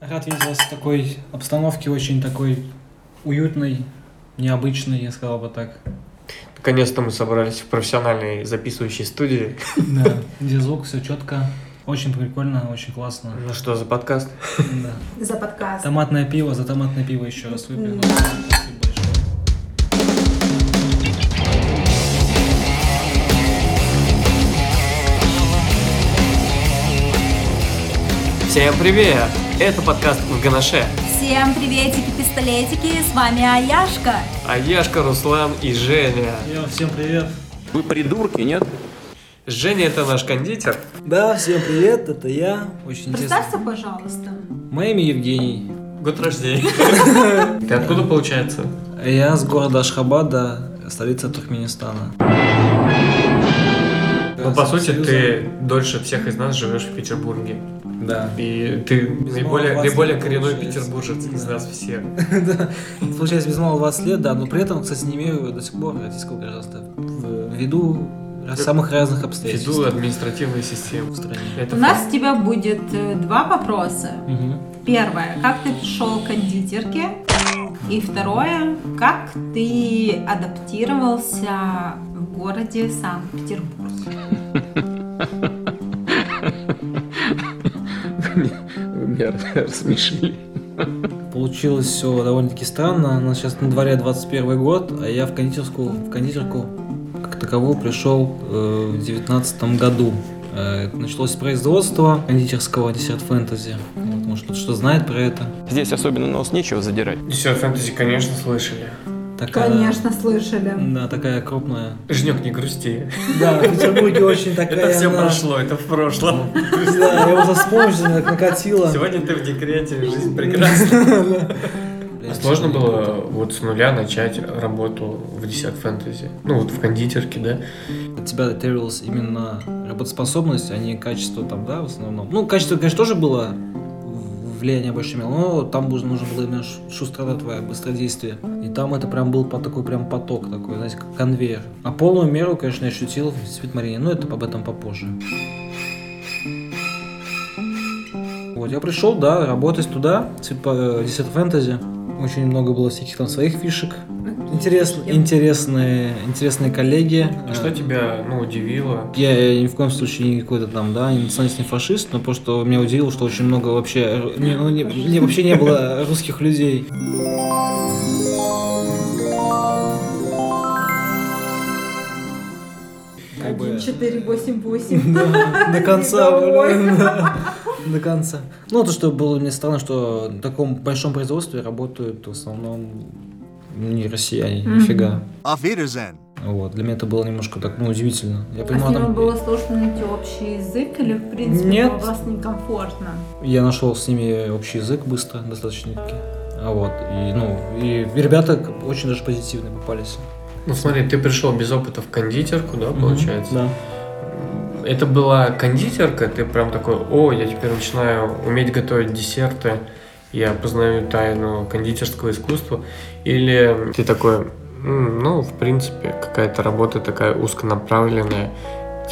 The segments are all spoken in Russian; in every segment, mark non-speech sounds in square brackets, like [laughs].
Рад видеть вас в такой обстановке, очень такой уютной, необычной, я сказал бы так. Наконец-то мы собрались в профессиональной записывающей студии. Да, [laughs] где звук, все четко. Очень прикольно, очень классно. Ну что за подкаст? Да. За подкаст. Томатное пиво, за томатное пиво еще раз выпью. Да. Всем привет! Это подкаст в Ганаше. Всем приветики-пистолетики, с вами Аяшка. А Яшка, Руслан и Женя. Йо, всем привет. Вы придурки, нет? Женя это наш кондитер. Да, всем привет, это я. Очень интересно. Представься, пожалуйста. Мое имя Евгений. Год рождения. [laughs] Ты откуда получается? Я с города Ашхабада, столица Туркменистана. Ну, по сути, ты дольше всех из нас живешь в Петербурге. Да. И ты наиболее, малого наиболее 20 коренной получается. петербуржец из нас всех. [laughs] Да. Получается, без малого 20 лет, да, но при этом, кстати, не имею до сих пор российского гражданства. Ввиду самых разных обстоятельств Ввиду административной системы. в стране. Это У нас у тебя будет э, два вопроса. Мгм. Первое, как ты пришел к кондитерке? И второе, как ты адаптировался в городе Санкт-Петербург? [laughs] меня [laughs] рассмешили. Получилось все довольно-таки странно. У нас сейчас на дворе 21 год, а я в кондитерскую, в кондитерку как таковую пришел э, в 19 году. Э, началось производство кондитерского десерт фэнтези. Вот, может, кто-то что знает про это. Здесь особенно нос нечего задирать. Все, фэнтези, конечно, слышали. Такая, Конечно, слышали. Да, такая крупная. Женек, не грусти. Да, в Петербурге очень такая. Это все она- прошло, это в прошлом. Да, я уже вспомнил, как накатила. Сегодня ты в декрете, жизнь прекрасна. А Сложно было вот с нуля начать работу в десерт фэнтези? Ну вот в кондитерке, да? От тебя требовалась именно работоспособность, а не качество там, да, в основном. Ну, качество, конечно, тоже было влияние больше имело, но там нужно, было именно шустрота твоя, быстродействие. И там это прям был такой прям поток такой, знаете, как конвейер. А полную меру, конечно, я ощутил в Светмарине, но это об этом попозже. Вот, я пришел, да, работать туда, э, Десерт Фэнтези. Очень много было всяких там своих фишек. Интересно, интересные, интересные коллеги. А что тебя, ну, удивило? Я ни в коем случае не какой-то там, да, не националист, не фашист, но просто меня удивило, что очень много вообще, ру- не, ну, не- не- вообще не было [laughs] русских людей. Как бы- 1488. [laughs] Да, до конца, [laughs] блин, до конца. Ну, то, что было мне странно, что в таком большом производстве работают в основном не россияне, нифига. Auf Wiedersehen. Вот, для меня это было немножко так, ну, удивительно. Я А с понимал, ними там- было сложно найти общий язык или, в принципе, Нет. было вас некомфортно? Я нашел с ними общий язык быстро, достаточно таки. А вот, и, ну, и ребята очень даже позитивные попались. Ну смотри, ты пришел без опыта в кондитерку, да, получается? Да. Это была кондитерка, ты прям такой, о, я теперь начинаю уметь готовить десерты, я познаю тайну кондитерского искусства. Или ты такой, «М, ну, в принципе, какая-то работа такая узконаправленная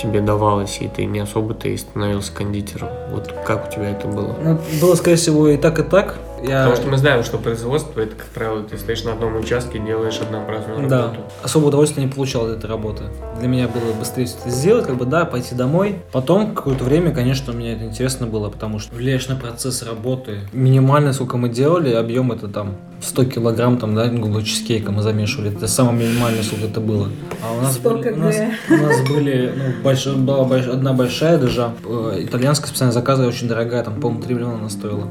тебе давалась, и ты не особо-то и становился кондитером. Вот как у тебя это было? Ну, было, скорее всего, и так, и так. Я... Потому что мы знаем, что производство это, как правило, ты стоишь на одном участке и делаешь однообразную Да, работу. особо удовольствия не получал от этой работы. Для меня было быстрее все это сделать, как бы, да, пойти домой. Потом, какое-то время, конечно, мне это интересно было, потому что влияешь на процесс работы. Минимально, сколько мы делали, объем это там 100 килограмм, там, да, грубо чизкейка мы замешивали. Это самое минимальное, сколько это было. А у нас 100 были, у нас, у нас были, ну, больш- была больш- одна большая даже, э, итальянская специально заказывая, очень дорогая, там, по-моему, 3 миллиона она стоила.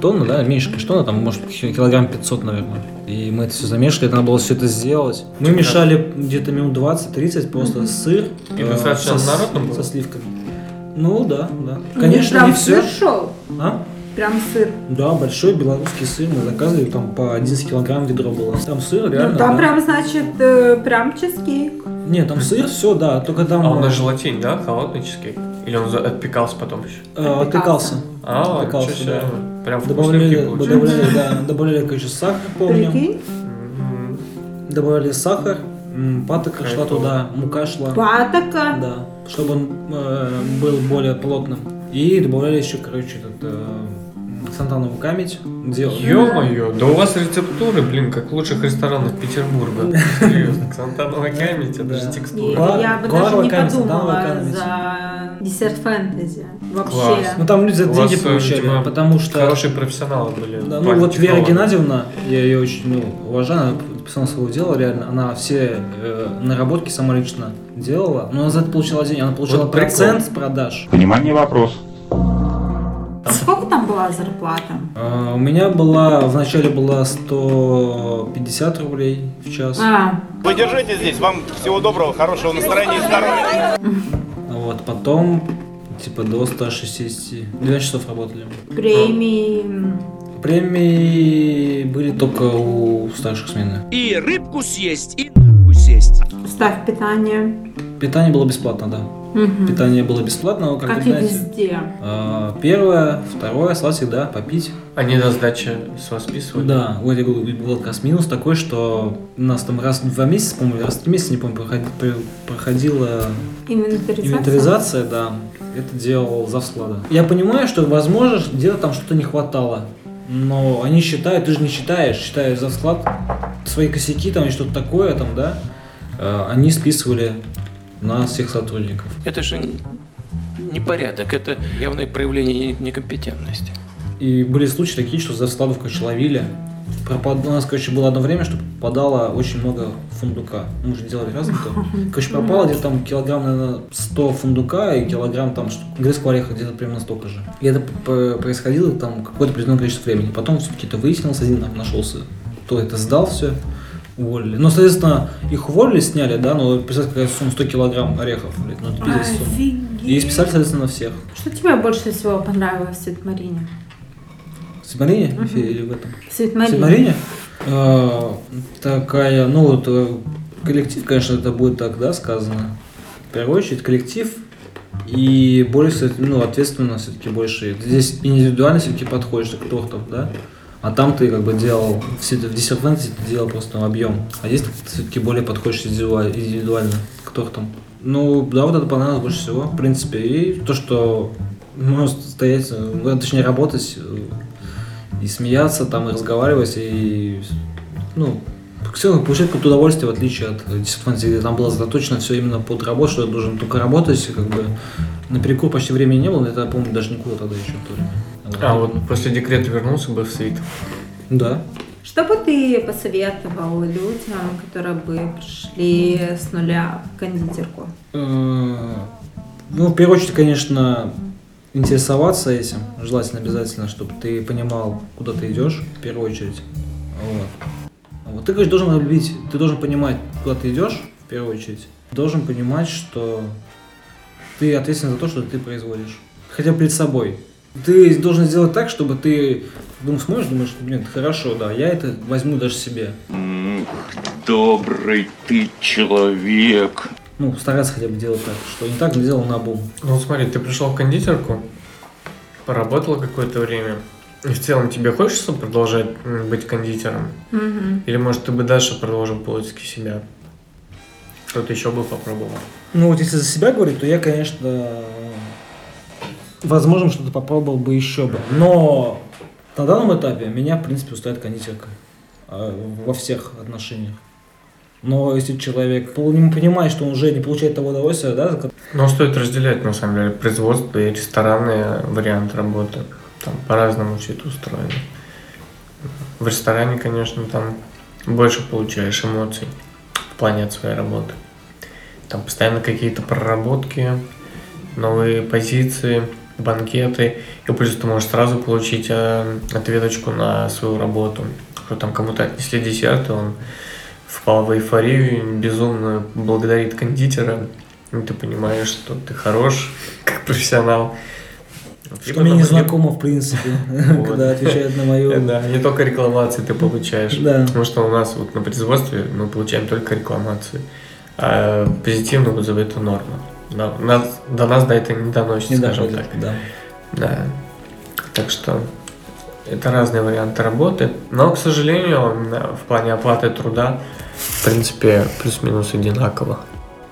Тонна, да, меньше, конечно, тонна, там, может, ки- килограмм 500, наверное. И мы это все замешали, это надо было все это сделать. Мы Типа- мешали где-то минут 20-30 просто сыр. И э, со, было? со сливками. Ну, да, да. Конечно, не все. сыр шел? А? Прям сыр. Да, большой белорусский сыр мы заказывали, там по 11 килограмм ведро было. Там сыр, реально. Ну, там да. прям, значит, э, прям чизкейк. Нет, там сыр, все, да, только там... А он на э, желатине, да, холодный чизкейк? Или он отпекался потом еще? э, отпекался. А, Отпекался, да. Прям Добавляли, добавляли, да, добавляли, конечно, сахар, помню. Прикинь? Добавляли сахар, патока шла туда, мука шла. Патока. Да, чтобы он э, был более плотным. И добавляли еще, короче, этот, э, Сантанову камедь. Делал. Ё-моё, да у вас рецептуры, блин, как лучших ресторанов Петербурга. [laughs] Серьезно, Ксантанова камедь, это же текстура. Кла- я бы даже не подумала за десерт фэнтези. Вообще. Класс. Ну там люди за деньги э, получали, типа, потому что... Хорошие профессионалы были. Да, ну вот Вера. Геннадьевна, я ее очень ну, уважаю, она профессионал своего дела, реально, она все э, наработки сама лично делала, но она за это получала деньги, она получала Вот прикол. процент с продаж. Внимание, вопрос. Была зарплата? А, у меня была, вначале была 150 рублей в час, А, Вы держите здесь. Вам всего доброго, хорошего настроения и здоровья. а вот потом типа до 160, 12 часов работали. премии. Премии были только у старших смены. И рыбку съесть, и нахуй сесть. Ставь питание. Питание было бесплатно, да. Мгм. Питание было бесплатно, но, как, Как вы и знаете, везде. а, первое, второе, осталось всегда попить. Они на сдаче с вас списывали? Да, вот я говорю, был как раз минус такой, что у нас там раз в два месяца, по-моему, раз в три месяца, не помню, проходи- про- проходила Инвентаризация. инвентаризация, да. Это делал зав склада. Я понимаю, что, возможно, где-то там что-то не хватало. Но они считают, ты же не считаешь, считаешь за склад свои косяки там и что-то такое там, да, э, они списывали на всех сотрудников. Это же непорядок, это явное проявление некомпетентности. И были случаи такие, что за складов короче, ловили. Пропад... У нас, короче, было одно время, что попадало очень много фундука. Мы же делали разом то. Короче, пропало где-то там килограмм, наверное, 100 фундука и килограмм там грецкого ореха где-то примерно столько же. И это происходило там какое-то определенное количество времени. Потом все-таки это выяснилось, один там нашелся, кто это сдал все, уволили. Но, соответственно, их уволили, сняли, да, но представьте, какая сумма 100 килограмм орехов, блядь, ну это пиздец сумма. И списали, соответственно, на всех. Что тебе больше всего понравилось в Светмарине? В Сибмарине или в этом? В В Светмарине. Сибмарине? Э, такая, ну вот э, коллектив, конечно, это будет так, да, сказано. В первую очередь коллектив и более, ну, ответственно все-таки больше. Здесь индивидуально все-таки подходишь к тортам, да? А там ты как бы делал, в Fantasy ты делал просто объем. А здесь ты все-таки более подходишь индивидуаль- индивидуально к тортам. Ну, да, вот это понравилось больше всего, в принципе. И то, что можно стоять, э, точнее работать э, и смеяться, там, и разговаривать, и, ну, все получать какое-то удовольствие, в отличие от дисциплины, где там было заточено все именно под работу, что я должен только работать, как бы на перекур почти времени не было, но это, я помню, даже никуда тогда еще в то время. А вот после декрета вернулся бы в свит. Да. Что бы ты посоветовал людям, которые бы пришли с нуля в кондитерку? Э, Ну, в первую очередь, конечно, интересоваться этим, желательно обязательно, чтобы ты понимал, куда ты идешь, в первую очередь. Вот. Ты, конечно, должен любить, ты должен понимать, куда ты идешь, в первую очередь. Должен понимать, что ты ответственен за то, что ты производишь. Хотя бы перед собой. Ты должен сделать так, чтобы ты думаешь, смотришь, думаешь, блин, хорошо, да, я это возьму даже себе. Добрый ты человек. Ну, стараться хотя бы делать так, что не так же делал на бум. Ну вот смотри, ты пришел в кондитерку, поработала какое-то время, и в целом тебе хочется продолжать быть кондитером? Мгм. Или может ты бы дальше продолжил поиски себя? Что-то еще бы попробовал? Ну вот если за себя говорить, то я, конечно, возможно, что-то попробовал бы еще бы. Но на данном этапе меня, в принципе, устраивает кондитерка а, во всех отношениях. Но если человек понимает, что он уже не получает того удовольствия, да, Но стоит разделять, на самом деле, производство и ресторанный вариант работы. Там по-разному все это устроено. В ресторане, конечно, там больше получаешь эмоций в плане от своей работы. Там постоянно какие-то проработки, новые позиции, банкеты. И плюс ты можешь сразу получить э, ответочку на свою работу. Что там кому-то отнесли десерт, и он впал в эйфорию, безумно благодарит кондитера. И ты понимаешь, что ты хорош, как профессионал. Что мне не знакомо, в принципе, [laughs] [laughs] когда отвечают на мою... Да, не только рекламации ты получаешь. Да. Потому что у нас вот на производстве мы получаем только рекламации. А позитивные отзывы это норма. Да, нас, до нас до этого не доносится, Не скажем доходит, так. да. Да. Так что это разные варианты работы. Но, к сожалению, в плане оплаты труда, в принципе, плюс-минус одинаково.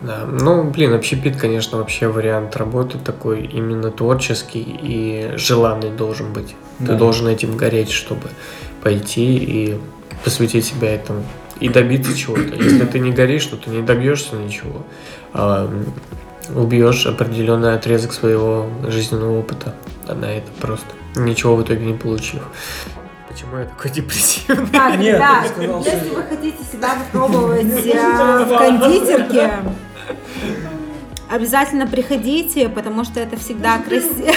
Да, ну, блин, общепит, конечно, вообще вариант работы такой именно творческий и желанный должен быть. Ты Да. должен этим гореть, чтобы пойти и посвятить себя этому и добиться чего-то. Если ты не горишь, то ты не добьешься ничего, а убьешь определенный отрезок своего жизненного опыта на это просто, ничего в итоге не получив. Почему я такой депрессивный? Так, Нет, ты сказал, если что- вы хотите себя попробовать э, в кондитерке, обязательно приходите, потому что это всегда красиво.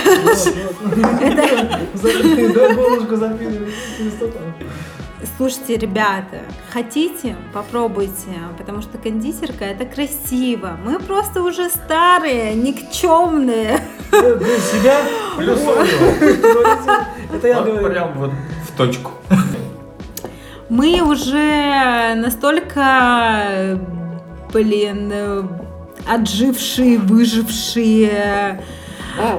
Слушайте, ребята, хотите, попробуйте, потому что кондитерка это красиво. Мы просто уже старые, никчемные. Для себя Это я говорю. прям вот точку. Мы уже настолько, блин, отжившие, выжившие,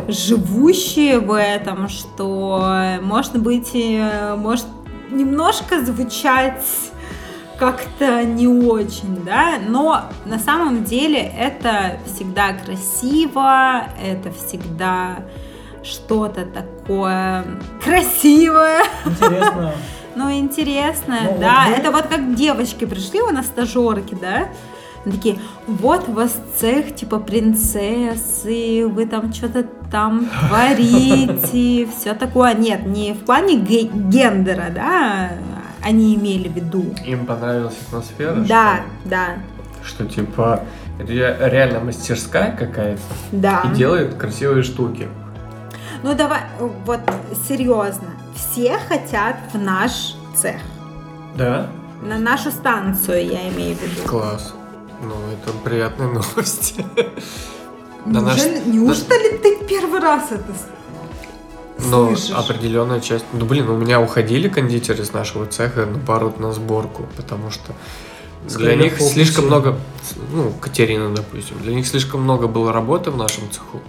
живущие в этом, что, может быть, э, может немножко звучать как-то не очень, да, но на самом деле это всегда красиво, это всегда что-то такое красивое, Интересно. [laughs] ну, интересно, Ну, да. вот вы- Это вот как девочки пришли у нас стажерки, да? Они такие, вот у вас цех типа принцессы, вы там что-то там [laughs] творите, все такое. Нет, не в плане ге- гендера, да, они имели в виду. Им понравилась атмосфера? Да, да, Что, типа ре- реально мастерская какая-то да. и делает красивые штуки. Ну давай, вот серьезно, все хотят в наш цех, Да? на нашу станцию, я имею в виду. Класс. Ну, это приятная новость. На наш- неужто ли ты первый раз это Но слышишь? определенная часть... Ну, блин, у меня уходили кондитеры из нашего цеха, наоборот, на сборку, потому что для них слишком много... Ну, Катерина, допустим. Для них слишком много было работы в нашем цеху.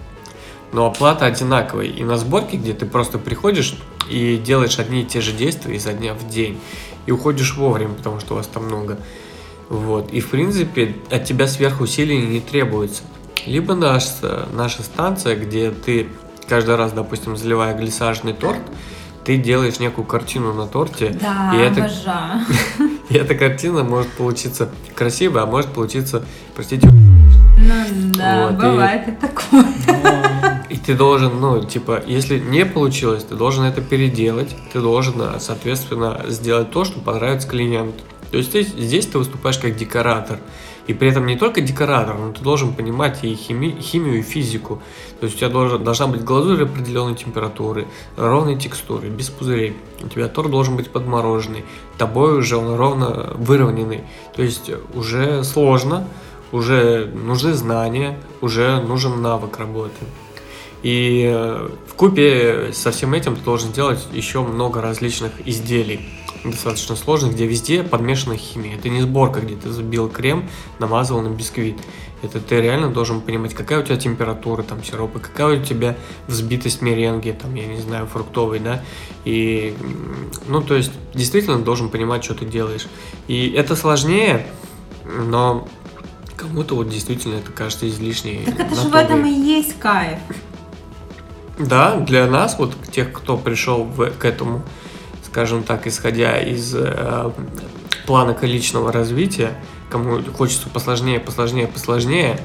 Но оплата одинаковая. И на сборке, где ты просто приходишь и делаешь одни и те же действия изо дня в день. И уходишь вовремя, потому что у вас там много. Вот. И, в принципе, от тебя сверхусилий не требуется. Либо наша, наша станция, где ты каждый раз, допустим, заливая глиссажный торт, ты делаешь некую картину на торте, Да, и, это, обожаю. [laughs] и эта картина может получиться красивой, а может получиться, простите, Ну [laughs] да, Вот, и- бывает и такое. Ты должен, ну, типа, если не получилось, ты должен это переделать, ты должен, а, соответственно, сделать то, что понравится клиенту. То есть ты- здесь ты выступаешь как декоратор. И при этом не только декоратор, но ты должен понимать и хими- химию, и физику. То есть у тебя должен, должна быть глазурь определенной температуры, ровной текстуры, без пузырей. У тебя торт должен быть подмороженный. Тобой уже он ровно выровненный. То есть уже сложно, уже нужны знания, уже нужен навык работы. И в купе со всем этим ты должен сделать еще много различных изделий, достаточно сложных, где везде подмешана химия. Это не сборка, где ты забил крем, намазал на бисквит. Это ты реально должен понимать, какая у тебя температура там сиропа, какая у тебя взбитость меренги, там, я не знаю, фруктовой, да. И, ну, то есть, действительно должен понимать, что ты делаешь. И это сложнее, но кому-то вот действительно это кажется излишней Так это же в этом и есть кайф. Да, для нас, вот тех, кто пришел в- к этому, скажем так, исходя из э, плана личного развития, кому хочется посложнее, посложнее, посложнее,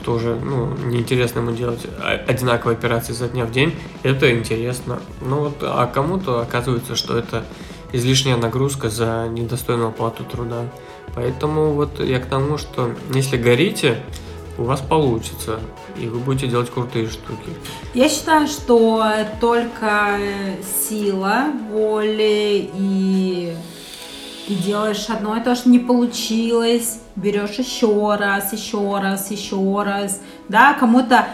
кто уже, ну, неинтересно ему делать одинаковые операции за дня в день, это интересно. Ну вот, а кому-то оказывается, что это излишняя нагрузка за недостойную оплату труда. Поэтому вот я к тому, что если горите, у вас получится, и вы будете делать крутые штуки. Я считаю, что только сила воли и ты делаешь одно и то, что не получилось, берешь еще раз, еще раз, еще раз, да, кому-то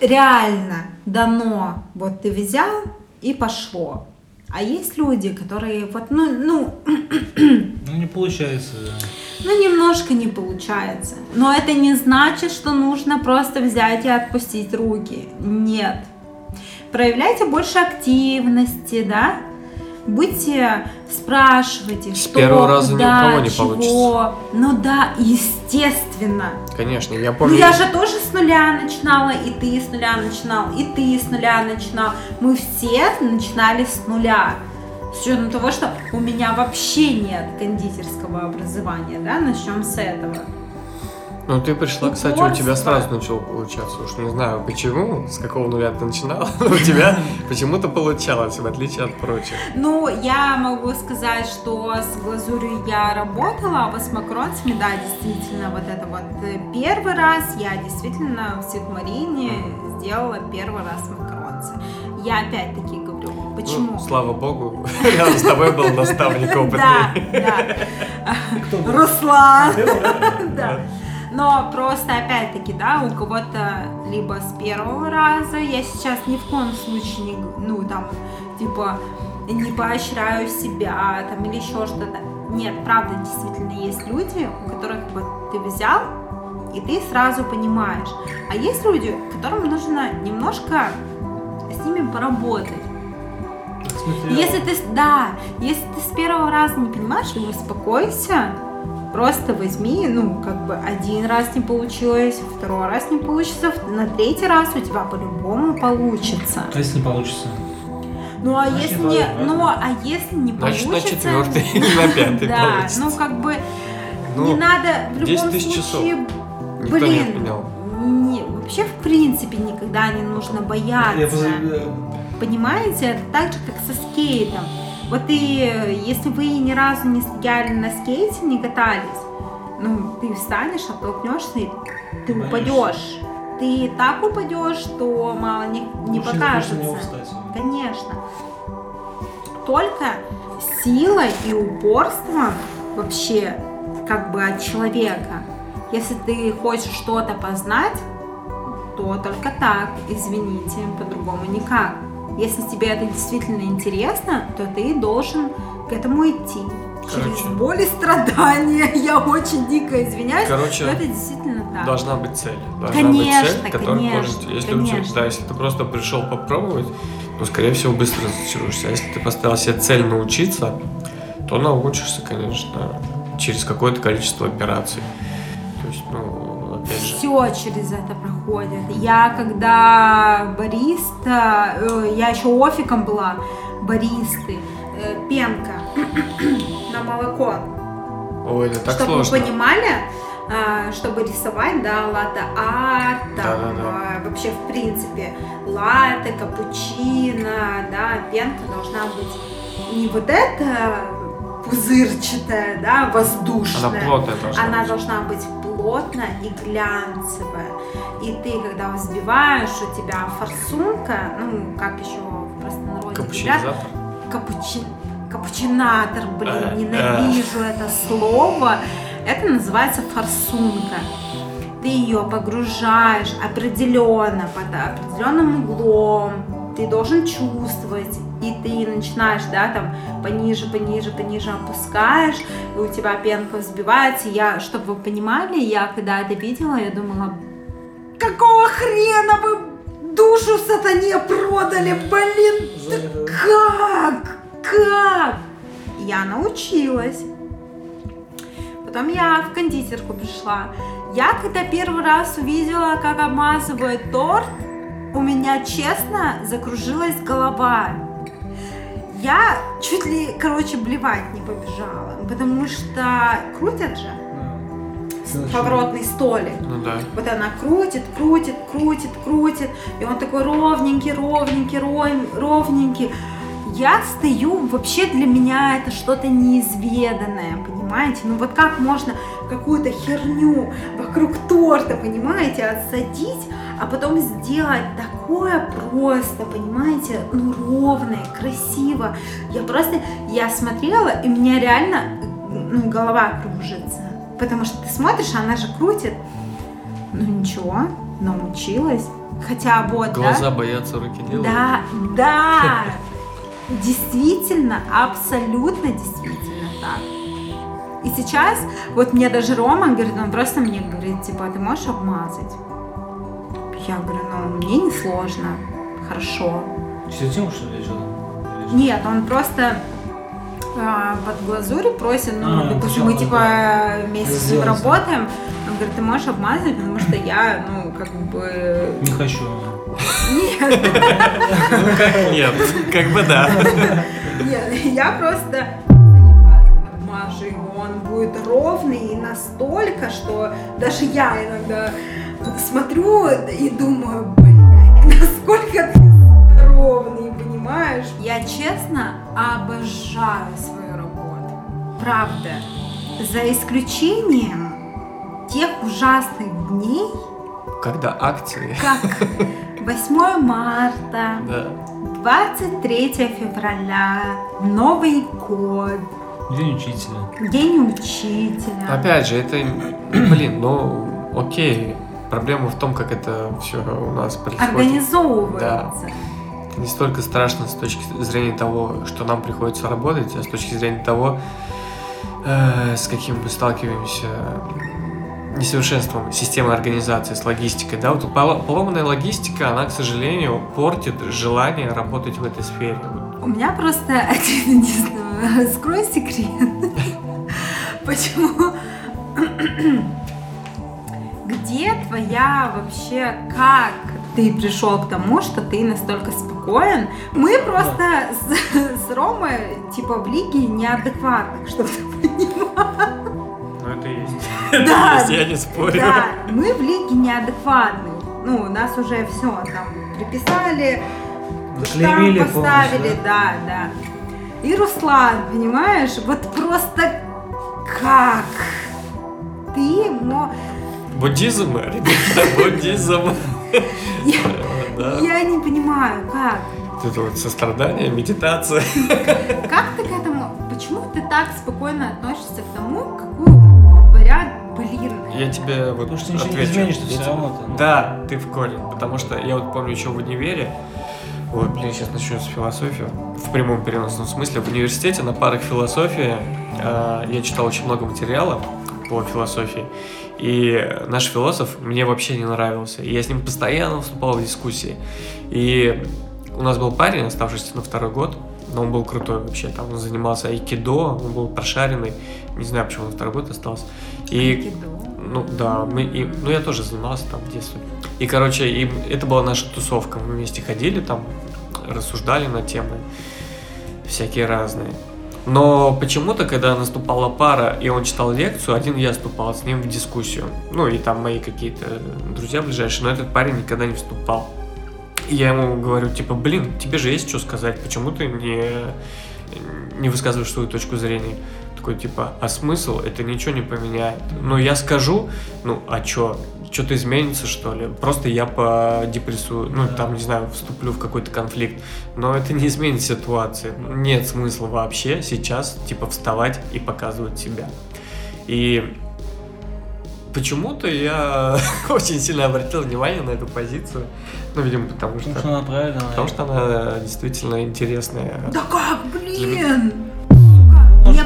реально дано, вот ты взял и пошло. А есть люди, которые вот, ну, ну, [clears throat] Ну, не получается, да. ну, немножко не получается. Но это не значит, что нужно просто взять и отпустить руки. Нет. Проявляйте больше активности, да? Будьте, спрашивайте, С что, первого раза ни у куда, кого не чего. получится. Ну да, естественно. Конечно, я Ну помню. я же тоже с нуля начинала, и ты с нуля начинал, и ты с нуля начинал. Мы все начинали с нуля. С учетом того, что у меня вообще нет кондитерского образования, да, начнем с этого. Ну, ты пришла, кстати, у тебя Упорство. сразу начало получаться. Уж не знаю почему, с какого нуля ты начинала, [laughs] но у тебя [laughs] почему-то получалось, в отличие от прочих. Ну, я могу сказать, что с глазурью я работала, а вот с макронцами, да, действительно, вот это вот э, первый раз я действительно в Светмарине сделала первый раз макронцы. Я опять-таки говорю, почему? Ну, слава богу, [laughs] рядом с тобой был наставник Да, опытный. да. Руслан. Да. Но просто опять-таки, да, у кого-то либо с первого раза, я сейчас ни в коем случае не, ну там, типа, не поощряю себя, там, или еще что-то. Нет, правда, действительно есть люди, у которых вот ты взял, и ты сразу понимаешь. А есть люди, которым нужно немножко с ними поработать. Если ты, да, если ты с первого раза не понимаешь, успокойся, просто возьми, ну, как бы один раз не получилось, второй раз не получится, на третий раз у тебя по-любому получится. А если не получится? Ну, а Значит, если не ну, а если не Значит, на получится... четвертый или [laughs] на пятый Да, получится. ну, как бы, Ну, не надо в 10 любом тысяч часов. случае... Никто не блин, отменял. не- вообще, в принципе, никогда не нужно бояться. Я Понимаете, это так же, как со скейтом. Вот и если вы ни разу не стояли на скейте, не катались, ну, ты встанешь, оттолкнешься, и ты Боишься. упадешь. Ты так упадешь, что мало не, не лучше покажется. встать. Конечно. Только сила и упорство вообще как бы от человека. Если ты хочешь что-то познать, то только так, извините, по-другому никак. Если тебе это действительно интересно, то ты должен к этому идти. Через Короче. боль и страдания. [laughs] Я очень дико извиняюсь, Короче, но это действительно так. Должна быть цель. Должна Конечно, быть цель, которая конечно, может... Если, у тебя- конечно. да, если ты просто пришел попробовать, то, скорее всего, быстро разочаруешься. А если ты поставил себе цель научиться, то научишься, конечно, через какое-то количество операций. То есть, ну, опять же... Все через это проходит. Я когда бариста, э, я еще офиком была, баристы, э, пенка [clears throat] на молоко. Ой, это так чтобы сложно. вы понимали, а, чтобы рисовать, да, латте-арт, там, Да-да-да. а, вообще, в принципе, латте, капучино, да, пенка должна быть не вот эта пузырчатая, да, воздушная. Она плотная должна Она быть. должна быть плотная и глянцевая. И ты, когда взбиваешь, у тебя форсунка, ну, как еще в простонародье говорят, капучи... капучинатор, блин, Э, ненавижу это слово. Это называется форсунка. Ты ее погружаешь определенно, под определенным углом. Ты должен чувствовать. И ты начинаешь, да, там, пониже, пониже, пониже опускаешь, и у тебя пенка взбивается. Я, чтобы вы понимали, я когда это видела, я думала, какого хрена вы душу сатане продали, блин, да как? Как? Я научилась. Потом я в кондитерку пришла. Я когда первый раз увидела, как обмазывают торт, у меня, честно, закружилась голова. Я чуть ли, короче, блевать не побежала, потому что крутят же поворотный столик. Ну да. Вот она крутит, крутит, крутит, крутит. И он такой ровненький, ровненький, ров- ровненький. Я стою, вообще для меня это что-то неизведанное, понимаете? Ну вот как можно какую-то херню вокруг торта, понимаете, отсадить, а потом сделать такое просто, понимаете, ну ровное, красиво. Я просто, я смотрела, и у меня реально, ну, голова кружится. Потому что ты смотришь, она же крутит. Ну ничего, научилась. Хотя вот, да? Глаза боятся, руки делают. Да, да, [laughs] действительно, абсолютно действительно так. И сейчас, вот мне даже Рома говорит, он просто мне говорит, типа, «А ты можешь обмазать? Я говорю, ну, мне не сложно, хорошо. Середину, что ли, есть? Нет, он просто а, под глазурь просит, ну, А, допустим, мы типа вместе с ним Сделай сам. работаем, он говорит, ты можешь обмазывать, потому что я, ну, как бы... Не хочу. Нет, Нет, как бы да. нет, я просто обмажу его, он будет ровный и настолько, что даже я иногда смотрю и думаю, блядь, насколько ты ровный, понимаешь? Я честно обожаю свою работу. Правда. За исключением тех ужасных дней, Когда акции. как 8 марта, Да. 23 февраля, Новый год, День учителя. День учителя. Опять же, это, блин, ну, окей. Проблема в том, как это все у нас происходит. Организовывается. Это не столько страшно с точки зрения того, что нам приходится работать, а с точки зрения того, э, с каким мы сталкиваемся несовершенством системы организации, с логистикой. Да, вот поло- поломанная логистика, она, к сожалению, портит желание работать в этой сфере. У меня просто [laughs] один, знаю, скрой секрет. [laughs] Почему? Где твоя вообще, как ты пришел к тому, что ты настолько спокоен? Мы просто с, [laughs] с Ромой, типа, в лиге неадекватных, чтобы ты понимал. Ну, это есть. [laughs] Да, [laughs] я не спорю. Да, мы в лиге неадекватные. Ну, нас уже все там приписали, штамп поставили, полностью, да, да. И Руслан, понимаешь, вот просто как ты мо... Буддизм, ребята, [laughs] буддизм. Я, не понимаю, как? Это вот сострадание, медитация. [laughs] Как ты к этому, почему ты так спокойно относишься к тому, какую творят, блин, Я тебе вот Потому что ничего не отвечу. изменишь, ты Я всё тебе- равно-то, ну. Да, ты в корень. Потому что я вот помню еще в универе, Ой, блин, сейчас начнется философия. В прямом переносном смысле. В университете на парах философии э, я читал очень много материала по философии. И наш философ мне вообще не нравился. И я с ним постоянно вступал в дискуссии. И у нас был парень, оставшийся на второй год, но он был крутой вообще. Там он занимался айкидо, он был прошаренный. Не знаю, почему он на второй год остался. И Айкидо. ну да, мы и, ну я тоже занимался там в детстве. И короче, и это была наша тусовка. Мы вместе ходили там, рассуждали на темы всякие разные. Но почему-то, когда наступала пара, и он читал лекцию, один я вступал с ним в дискуссию. Ну, и там мои какие-то друзья ближайшие, но этот парень никогда не вступал. И я ему говорю, типа, блин, тебе же есть что сказать, почему ты не, не высказываешь свою точку зрения? Такой, типа, а смысл? Это ничего не поменяет. Но я скажу, ну, а чё? Что-то изменится, что ли? Просто я подепрессую, ну, там, не знаю, вступлю в какой-то конфликт. Но это не изменит ситуации. Нет смысла вообще сейчас, типа, вставать и показывать себя. И почему-то я [laughs] очень сильно обратил внимание на эту позицию. Ну, видимо, потому что... Потому что она правильно. Потому что она действительно интересная. Да как, блин?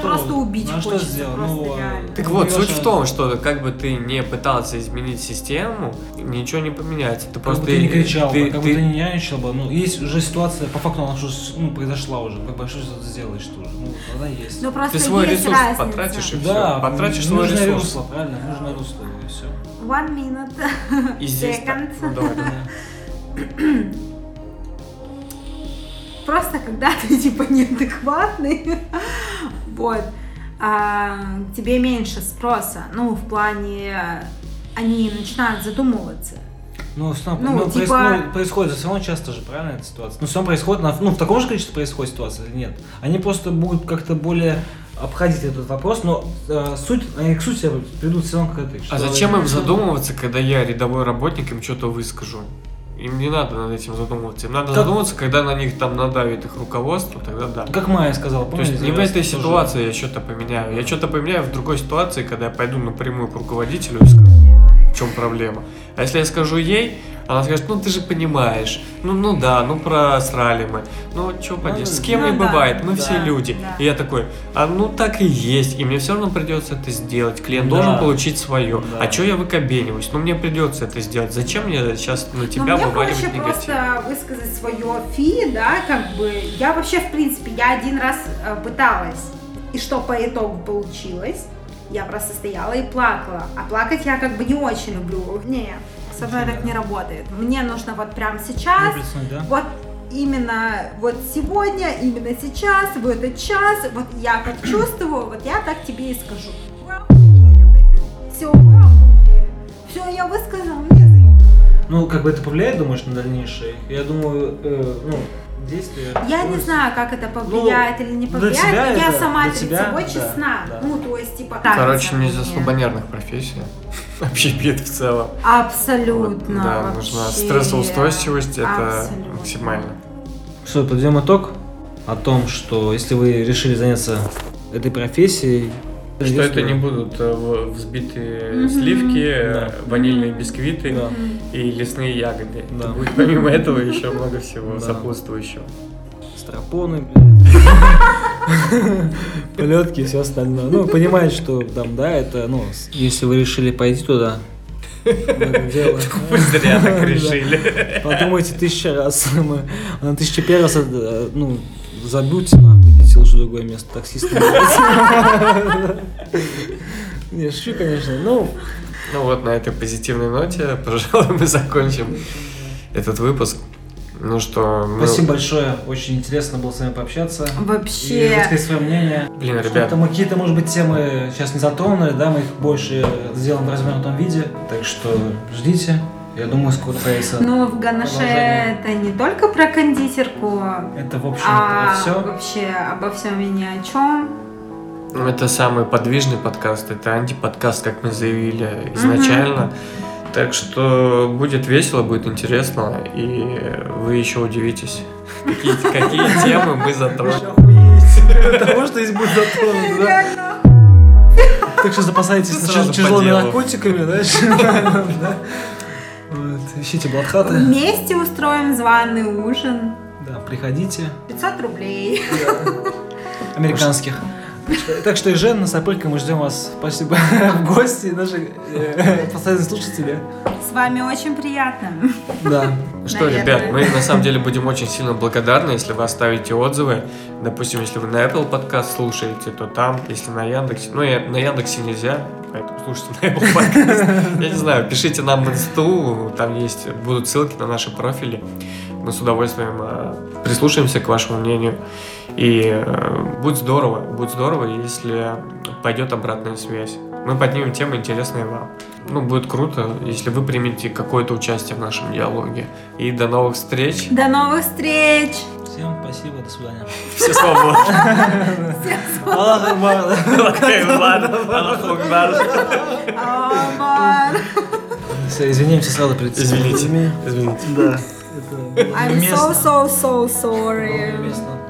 Ну просто убить ну а что хочется, сделать? просто Ну, реально. Так Ну, вот, суть в том, что как бы ты не пытался изменить систему, ничего не поменяется. Ты Как просто бы ты не кричал, ты- бы, как ты- бы ты не нянчил бы. Ну, есть уже ситуация, по факту она уже ну, произошла уже. Как бы что ты сделаешь тоже? Ну, она есть. Ну просто Ты свой есть ресурс разница. потратишь и да, всё. Потратишь свой ресурс. русло, правильно, нужное русло, и все. One minute. И здесь так. Ну, давай. Просто когда ты типа неадекватный, вот, а, тебе меньше спроса. Ну, в плане они начинают задумываться. Ну, равно, Ну, ну, проис- типа- ну, происходит все равно часто же, правильно, эта ситуация? Ну, все равно происходит, на- ну, в таком же количестве происходит ситуация или нет? Они просто будут как-то более обходить этот вопрос, но э, суть, они к сути придут все равно к этой. А зачем им задумываться, когда я рядовой работник им что-то выскажу? Им не надо над этим задумываться. Им надо Как- задумываться, когда на них там надавит их руководство, тогда да. Как Майя сказала, То есть не в этой ситуации я что-то поменяю. Я что-то поменяю в другой ситуации, когда я пойду напрямую к руководителю и скажу, в чем проблема. А если я скажу ей, Она скажет, ну ты же понимаешь, ну, ну да, ну просрали мы, ну что поделать, с кем ну и да, бывает, мы да, все люди. да. И я такой, а ну так и есть, и мне все равно придется это сделать, клиент Да. должен получить свое. Да. А что я выкобениваюсь? Ну мне придется это сделать. Зачем мне сейчас на Ну, тебя мне вываливать негатив? просто высказать свое фи, да, как бы. Я вообще, в принципе, я один раз э, пыталась, и что по итогу получилось, я просто стояла и плакала. А плакать я как бы не очень люблю. Не, со мной так не работает. Мне нужно вот прямо сейчас, Выплеснуть, да? вот именно вот сегодня, именно сейчас, в этот час, вот я как чувствую, вот я так тебе и скажу. Все, все, я высказал, мне. Ну, как бы это повлияет, думаешь, на дальнейшее? Я думаю, э, ну, действия... Я не Ну, знаю, как это повлияет или не для повлияет, тебя но я это- сама для перед тебя, собой да, честна. да. Ну, то есть, типа... Короче, не мне. слабонервных профессий. [laughs] Общепит в целом. Абсолютно. Да, вообще. нужна стрессоустойчивость, это Абсолютно. максимально. Что, подведем итог о том, что если вы решили заняться этой профессией... Что это если- не будут э, взбитые Мгм. сливки, э, Да. ванильные бисквиты Да. и лесные ягоды. Да. Это будет помимо [laughs] этого еще много всего Да. сопутствующего. Страпоны, блядь. [laughs] Полетки и все остальное. Ну, понимаете, что там, да, это, ну, если вы решили пойти туда, это дело, Вы зря так [laughs] решили. Подумайте тысячу раз. Мы- На тысячу первый раз, э, ну, забудьте нахуй, лучше в другое место. Таксистом. [laughs] Не, шучу, конечно. Ну, Ну вот на этой позитивной ноте, [laughs] пожалуй, мы закончим этот выпуск. Ну что, мы- спасибо большое. Очень интересно было с вами пообщаться. И Вообще. высказать свое мнение. Блин, Что-то ребят, мы какие-то, может быть, темы сейчас не затронули, да, мы их больше сделаем в развернутом виде. Так что ждите. Я думаю, скоро появится. Ну, в Ганаше это не только про кондитерку, Это, в общем, а все. вообще обо всем и ни о чем. ну, это самый подвижный подкаст, это антиподкаст, как мы заявили изначально. Так что будет весело, будет интересно, и вы еще удивитесь, [laughs] какие, какие [laughs] темы мы затронем. Того, что здесь будет затронуто, да? Так что запасайтесь тяжелыми наркотиками, [laughs] да? Да? Ищите блатхаты. Вместе устроим званый ужин. Да, приходите. 500 рублей. Американских. Так что, Жен, Сапырка, мы ждем вас. Спасибо [laughs] в гости, наши э, постоянные слушатели. С вами очень приятно. Да. Что, ребят, мы на самом деле будем очень сильно благодарны, если вы оставите отзывы. Допустим, если вы на Apple подкаст слушаете, то там, если на Яндексе, ну, я- на Яндексе нельзя, поэтому слушайте на Apple подкаст. Я не знаю, пишите нам в инсту, там есть, будут ссылки на наши профили. Мы с удовольствием э, прислушаемся к вашему мнению. И э, будет здорово, будет здорово, если пойдет обратная связь. Мы поднимем темы, интересные вам. Ну, будет круто, если вы примете какое-то участие в нашем диалоге. И до новых встреч. До новых встреч! Всем спасибо, до свидания. Все свободны. Все, извинимся сразу перед Извините. Извините. Да. I'm so, so, so sorry.